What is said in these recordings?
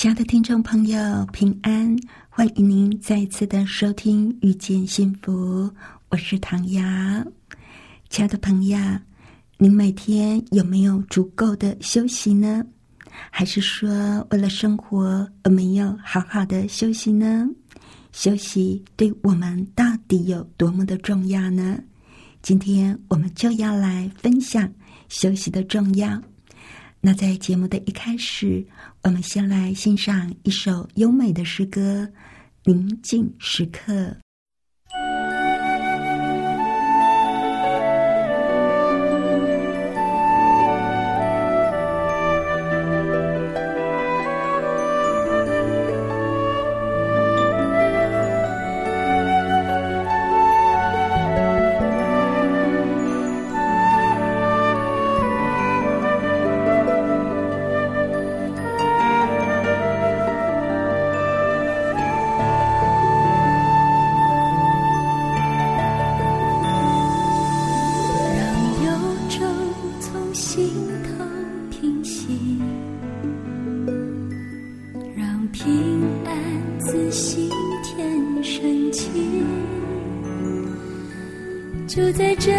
亲爱的听众朋友，平安！欢迎您再次的收听《遇见幸福》，我是唐瑶。亲爱的朋友，您每天有没有足够的休息呢？还是说为了生活而没有好好的休息呢？休息对我们到底有多么的重要呢？今天我们就要来分享休息的重要。那在节目的一开始，我们先来欣赏一首优美的诗歌《宁静时刻》。让平安自信天升起就在这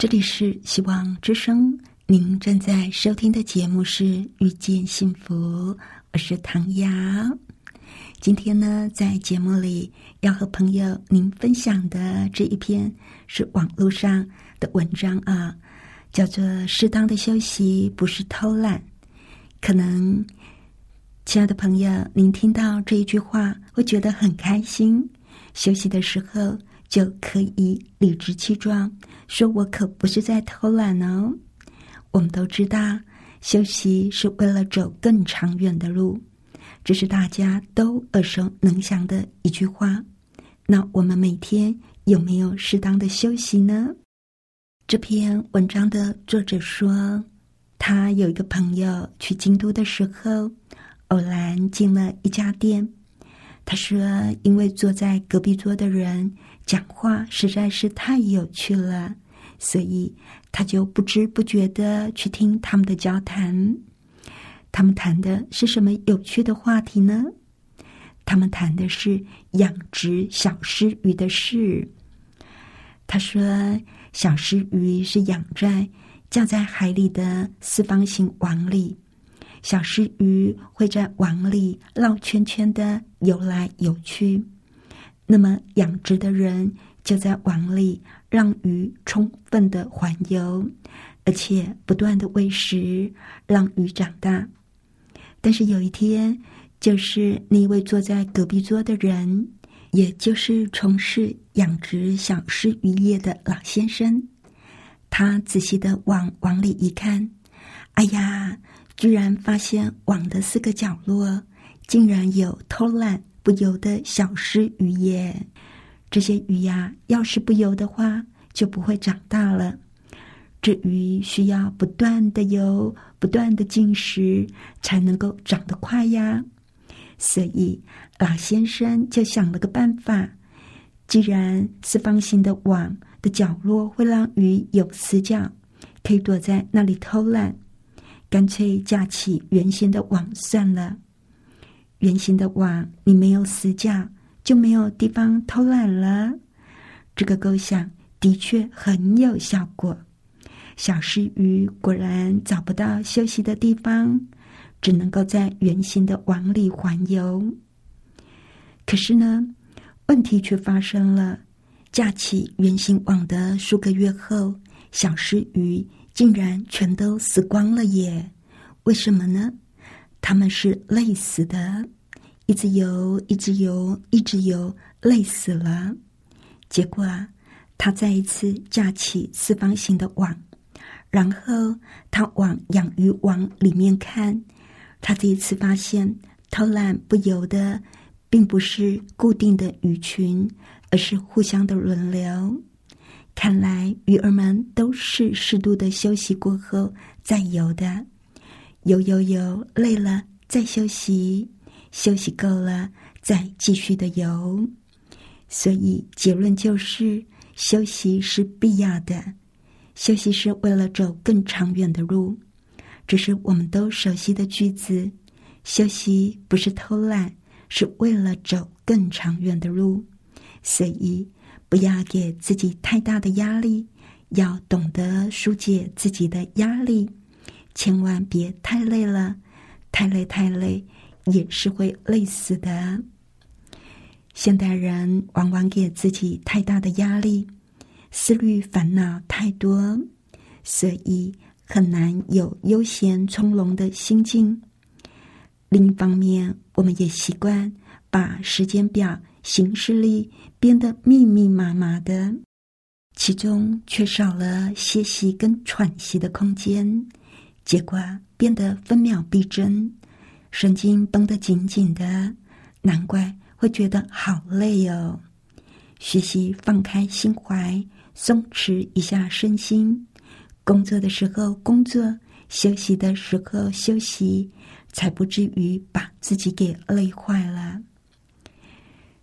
这里是希望之声，您正在收听的节目是《遇见幸福》，我是唐瑶。今天呢，在节目里要和朋友您分享的这一篇是网络上的文章啊，叫做《适当的休息不是偷懒》。可能，亲爱的朋友，您听到这一句话会觉得很开心。休息的时候就可以理直气壮说：“我可不是在偷懒哦。”我们都知道，休息是为了走更长远的路。这是大家都耳熟能详的一句话。那我们每天有没有适当的休息呢？这篇文章的作者说，他有一个朋友去京都的时候，偶然进了一家店。他说，因为坐在隔壁桌的人讲话实在是太有趣了，所以他就不知不觉的去听他们的交谈。他们谈的是什么有趣的话题呢？他们谈的是养殖小狮鱼的事。他说，小狮鱼是养在架在海里的四方形网里，小狮鱼会在网里绕圈圈的游来游去。那么，养殖的人就在网里让鱼充分的环游，而且不断的喂食，让鱼长大。但是有一天，就是那位坐在隔壁桌的人，也就是从事养殖小狮渔业的老先生，他仔细的往网里一看，哎呀，居然发现网的四个角落竟然有偷懒不游的小狮鱼耶！这些鱼呀，要是不游的话，就不会长大了。这鱼需要不断的游，不断的进食，才能够长得快呀。所以老先生就想了个办法：既然四方形的网的角落会让鱼有死角，可以躲在那里偷懒，干脆架起圆形的网算了。圆形的网，你没有死角，就没有地方偷懒了。这个构想的确很有效果。小石鱼果然找不到休息的地方，只能够在圆形的网里环游。可是呢，问题却发生了：架起圆形网的数个月后，小石鱼竟然全都死光了耶！为什么呢？他们是累死的，一直游，一直游，一直游，累死了。结果啊，他再一次架起四方形的网。然后他往养鱼网里面看，他这一次发现偷懒不游的，并不是固定的鱼群，而是互相的轮流。看来鱼儿们都是适度的休息过后再游的，游游游累了再休息，休息够了再继续的游。所以结论就是，休息是必要的。休息是为了走更长远的路，这是我们都熟悉的句子。休息不是偷懒，是为了走更长远的路。所以，不要给自己太大的压力，要懂得疏解自己的压力。千万别太累了，太累太累也是会累死的。现代人往往给自己太大的压力。思虑烦恼太多，所以很难有悠闲从容的心境。另一方面，我们也习惯把时间表、行事历编得密密麻麻的，其中缺少了歇息跟喘息的空间，结果变得分秒必争，神经绷得紧紧的，难怪会觉得好累哦。学习放开心怀。松弛一下身心，工作的时候工作，休息的时候休息，才不至于把自己给累坏了。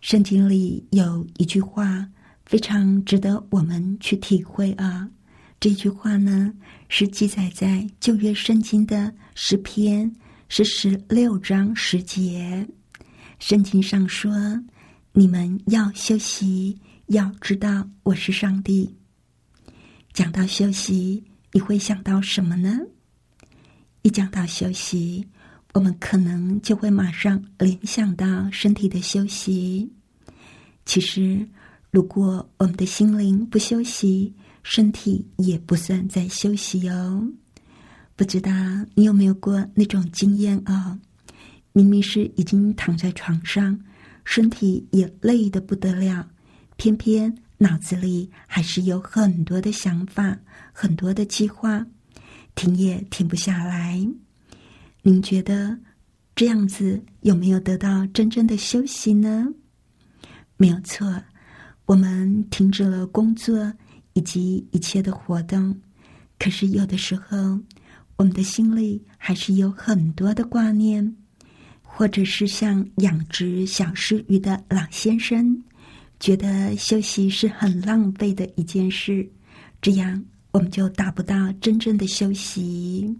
圣经里有一句话非常值得我们去体会啊！这句话呢是记载在旧约圣经的诗篇是十六章十节。圣经上说：“你们要休息。”要知道我是上帝。讲到休息，你会想到什么呢？一讲到休息，我们可能就会马上联想到身体的休息。其实，如果我们的心灵不休息，身体也不算在休息哦。不知道你有没有过那种经验哦？明明是已经躺在床上，身体也累得不得了，偏偏脑子里还是有很多的想法、很多的计划，停也停不下来。您觉得这样子有没有得到真正的休息呢？没有错，我们停止了工作。以及一切的活动，可是有的时候，我们的心里还是有很多的挂念，或者是像养殖小狮鱼的老先生，觉得休息是很浪费的一件事，这样我们就达不到真正的休息。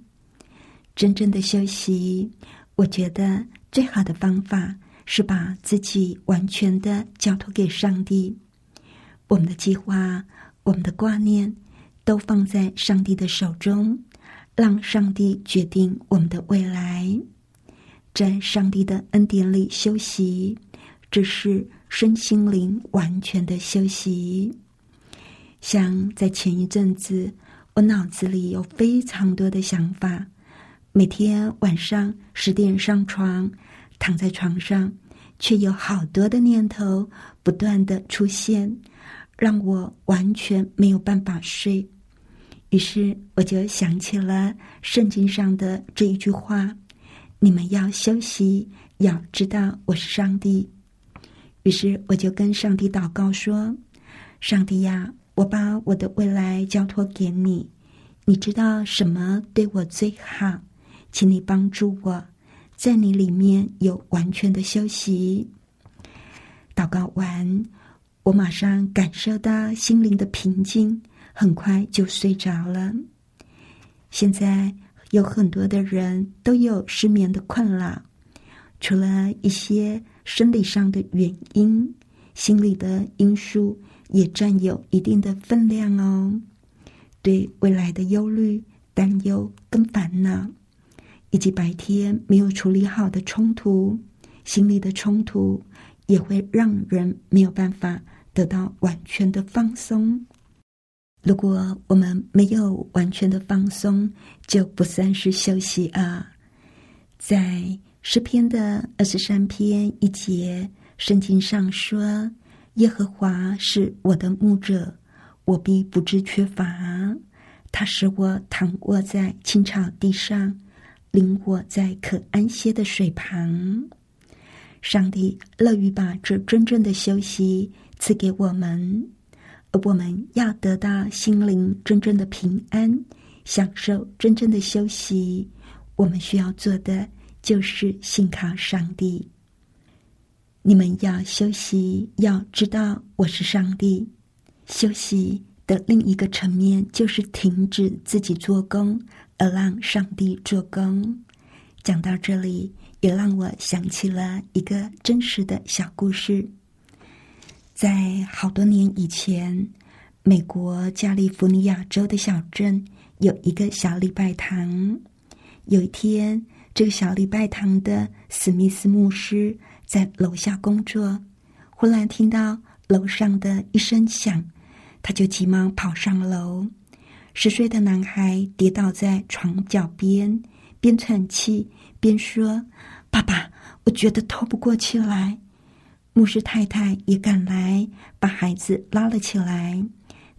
真正的休息，我觉得最好的方法是把自己完全的交托给上帝，我们的计划。我们的挂念都放在上帝的手中，让上帝决定我们的未来，在上帝的恩典里休息，这是身心灵完全的休息。像在前一阵子，我脑子里有非常多的想法，每天晚上十点上床，躺在床上，却有好多的念头不断的出现。让我完全没有办法睡，于是我就想起了圣经上的这一句话：“你们要休息，要知道我是上帝。”于是我就跟上帝祷告说：“上帝呀，我把我的未来交托给你，你知道什么对我最好，请你帮助我，在你里面有完全的休息。”祷告完。我马上感受到心灵的平静，很快就睡着了。现在有很多的人都有失眠的困扰，除了一些生理上的原因，心理的因素也占有一定的分量哦。对未来的忧虑、担忧跟烦恼，以及白天没有处理好的冲突，心理的冲突也会让人没有办法。得到完全的放松。如果我们没有完全的放松，就不算是休息啊。在诗篇的二十三篇一节，圣经上说：“耶和华是我的牧者，我必不知缺乏。他使我躺卧在青草地上，领我在可安歇的水旁。”上帝乐于把这真正的休息。赐给我们，而我们要得到心灵真正的平安，享受真正的休息。我们需要做的就是信靠上帝。你们要休息，要知道我是上帝。休息的另一个层面就是停止自己做工，而让上帝做工。讲到这里，也让我想起了一个真实的小故事。在好多年以前，美国加利福尼亚州的小镇有一个小礼拜堂。有一天，这个小礼拜堂的史密斯牧师在楼下工作，忽然听到楼上的一声响，他就急忙跑上楼。十岁的男孩跌倒在床脚边，边喘气边说：“爸爸，我觉得透不过气来。”牧师太太也赶来，把孩子拉了起来，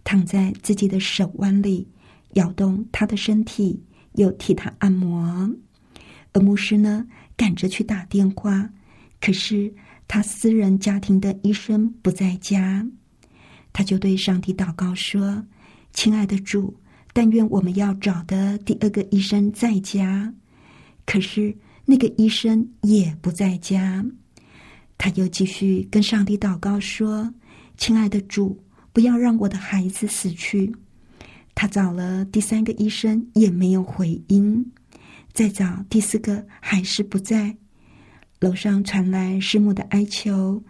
躺在自己的手腕里，摇动他的身体，又替他按摩。而牧师呢，赶着去打电话，可是他私人家庭的医生不在家，他就对上帝祷告说：“亲爱的主，但愿我们要找的第二个医生在家。”可是那个医生也不在家。他又继续跟上帝祷告说：“亲爱的主，不要让我的孩子死去。”他找了第三个医生也没有回音，再找第四个还是不在。楼上传来师母的哀求：“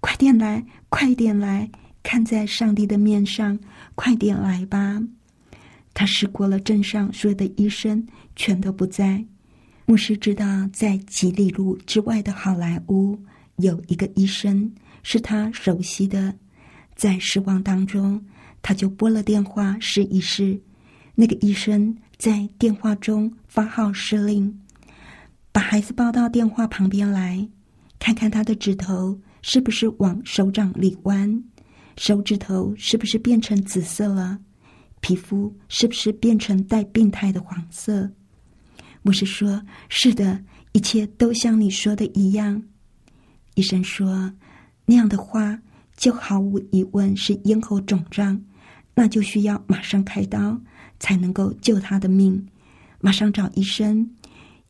快点来，快点来！看在上帝的面上，快点来吧！”他试过了镇上所有的医生，全都不在。牧师知道，在几里路之外的好莱坞有一个医生是他熟悉的，在失望当中，他就拨了电话试一试。那个医生在电话中发号施令，把孩子抱到电话旁边来，看看他的指头是不是往手掌里弯，手指头是不是变成紫色了，皮肤是不是变成带病态的黄色。牧师说：“是的，一切都像你说的一样。”医生说：“那样的话，就毫无疑问是咽喉肿胀，那就需要马上开刀，才能够救他的命。马上找医生，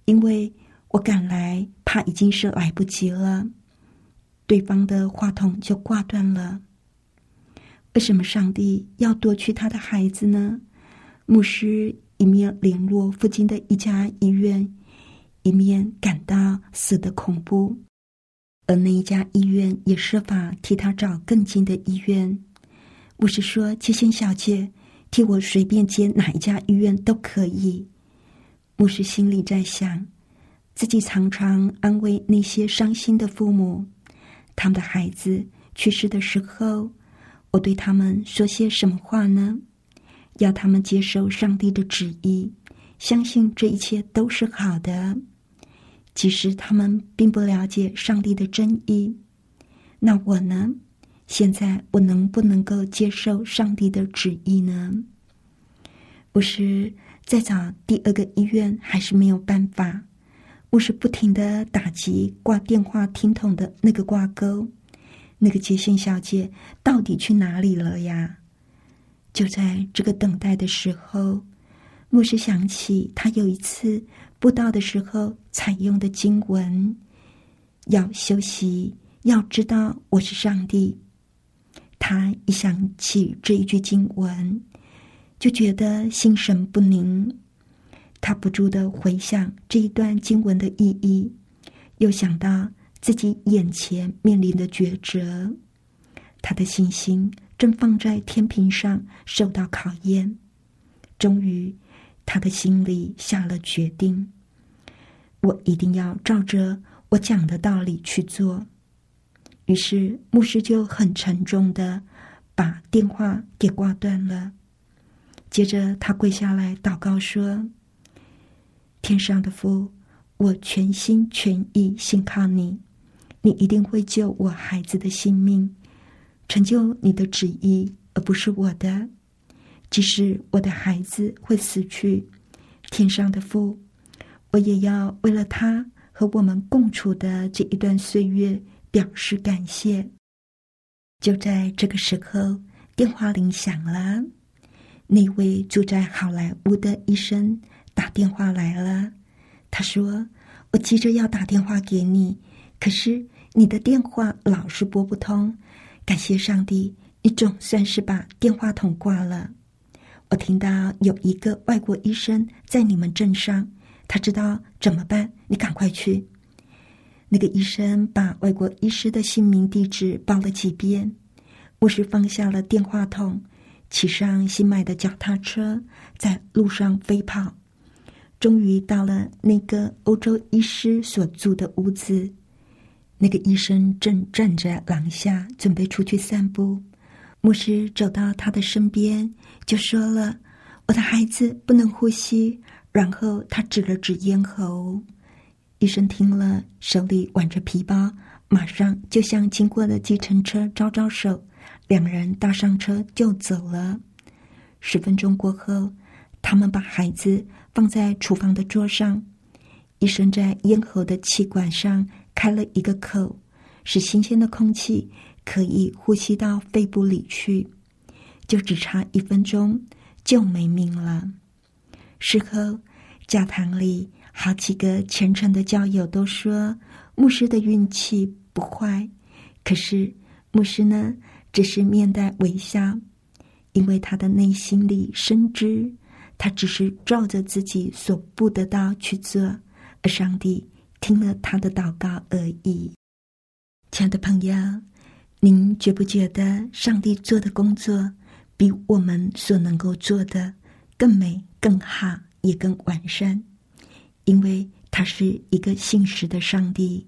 因为我赶来，怕已经是来不及了。”对方的话筒就挂断了。为什么上帝要夺去他的孩子呢？牧师。一面联络附近的一家医院，一面感到死的恐怖，而那一家医院也设法替他找更近的医院。牧师说：“七星小姐，替我随便接哪一家医院都可以。”牧师心里在想，自己常常安慰那些伤心的父母，他们的孩子去世的时候，我对他们说些什么话呢？要他们接受上帝的旨意，相信这一切都是好的。其实他们并不了解上帝的真意，那我呢？现在我能不能够接受上帝的旨意呢？不是再找第二个医院，还是没有办法。我是不停的打击挂电话听筒的那个挂钩，那个接线小姐到底去哪里了呀？就在这个等待的时候，牧师想起他有一次布道的时候采用的经文：“要休息，要知道我是上帝。”他一想起这一句经文，就觉得心神不宁。他不住的回想这一段经文的意义，又想到自己眼前面临的抉择，他的信心。正放在天平上受到考验，终于，他的心里下了决定：我一定要照着我讲的道理去做。于是，牧师就很沉重的把电话给挂断了。接着，他跪下来祷告说：“天上的父，我全心全意信靠你，你一定会救我孩子的性命。”成就你的旨意，而不是我的。即使我的孩子会死去，天上的父，我也要为了他和我们共处的这一段岁月表示感谢。就在这个时候，电话铃响了，那位住在好莱坞的医生打电话来了。他说：“我急着要打电话给你，可是你的电话老是拨不通。”感谢上帝，你总算是把电话筒挂了。我听到有一个外国医生在你们镇上，他知道怎么办，你赶快去。那个医生把外国医师的姓名、地址报了几遍。牧师放下了电话筒，骑上新买的脚踏车，在路上飞跑，终于到了那个欧洲医师所住的屋子。那个医生正站在廊下，准备出去散步。牧师走到他的身边，就说了：“我的孩子不能呼吸。”然后他指了指咽喉。医生听了，手里挽着皮包，马上就向经过的计程车招招手。两人搭上车就走了。十分钟过后，他们把孩子放在厨房的桌上。医生在咽喉的气管上。开了一个口，使新鲜的空气可以呼吸到肺部里去，就只差一分钟就没命了。事后，教堂里好几个虔诚的教友都说牧师的运气不坏，可是牧师呢，只是面带微笑，因为他的内心里深知，他只是照着自己所不得到去做，而上帝。听了他的祷告而已，亲爱的朋友，您觉不觉得上帝做的工作比我们所能够做的更美、更好，也更完善，因为他是一个信实的上帝。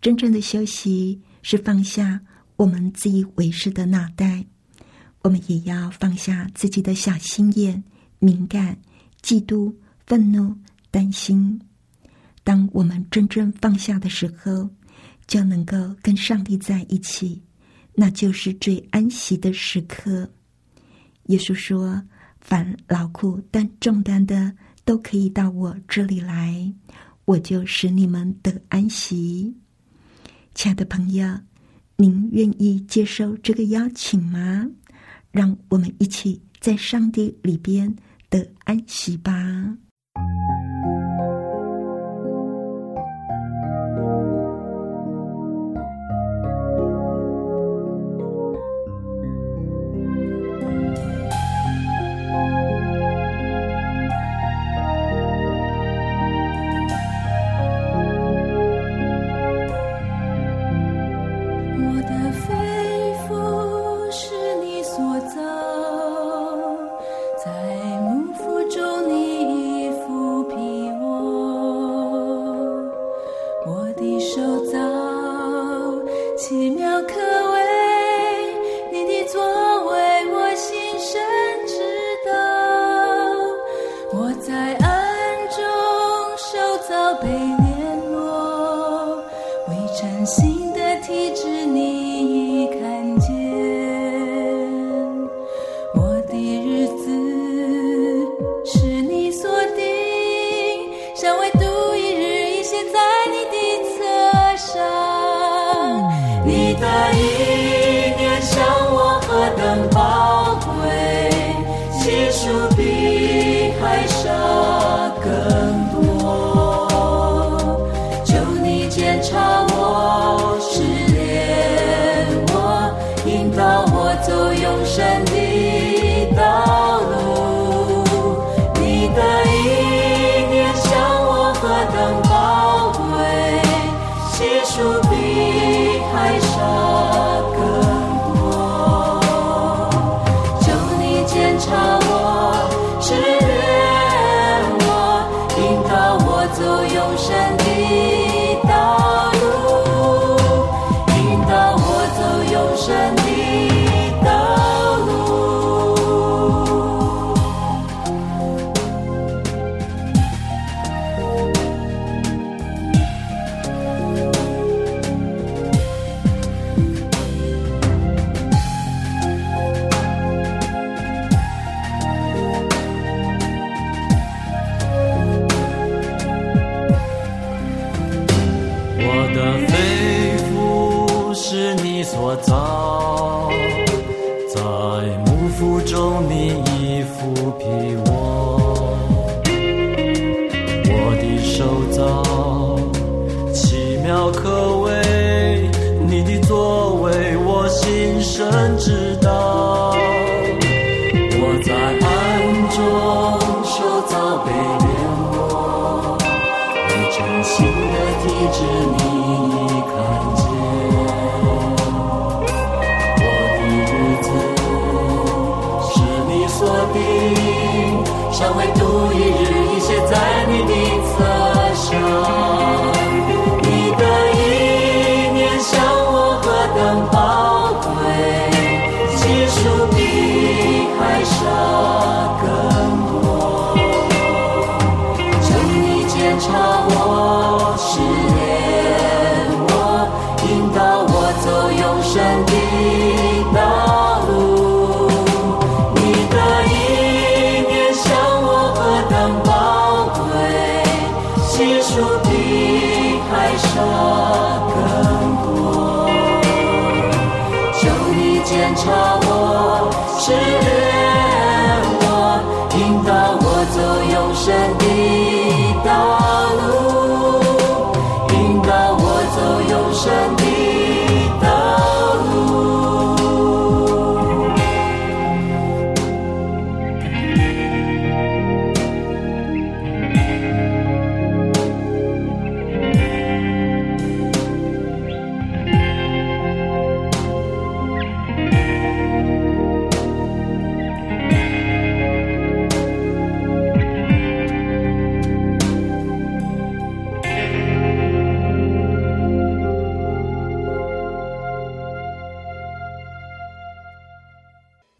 真正的休息是放下我们自以为是的脑袋，我们也要放下自己的小心眼、敏感、嫉妒、愤怒、担心。当我们真正放下的时候，就能够跟上帝在一起，那就是最安息的时刻。耶稣说：“凡劳苦担重担的，都可以到我这里来，我就使你们得安息。”亲爱的朋友，您愿意接受这个邀请吗？让我们一起在上帝里边得安息吧。在。奇妙，可为你的作为，我心生知道。Shame.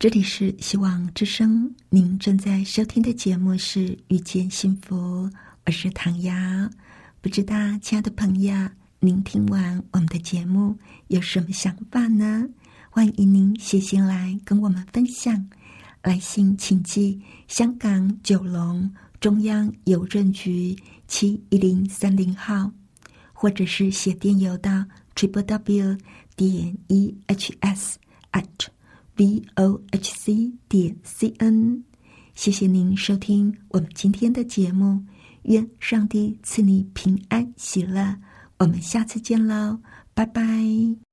这里是希望之声，您正在收听的节目是《遇见幸福》，我是唐瑶。不知道，亲爱的朋友，您听完我们的节目有什么想法呢？欢迎您写信来跟我们分享。来信请寄香港九龙中央邮政局七一零三零号，或者是写电邮到 triple w 点 e h s at。B o h c 点 c n，谢谢您收听我们今天的节目，愿上帝赐你平安喜乐，我们下次见喽，拜拜。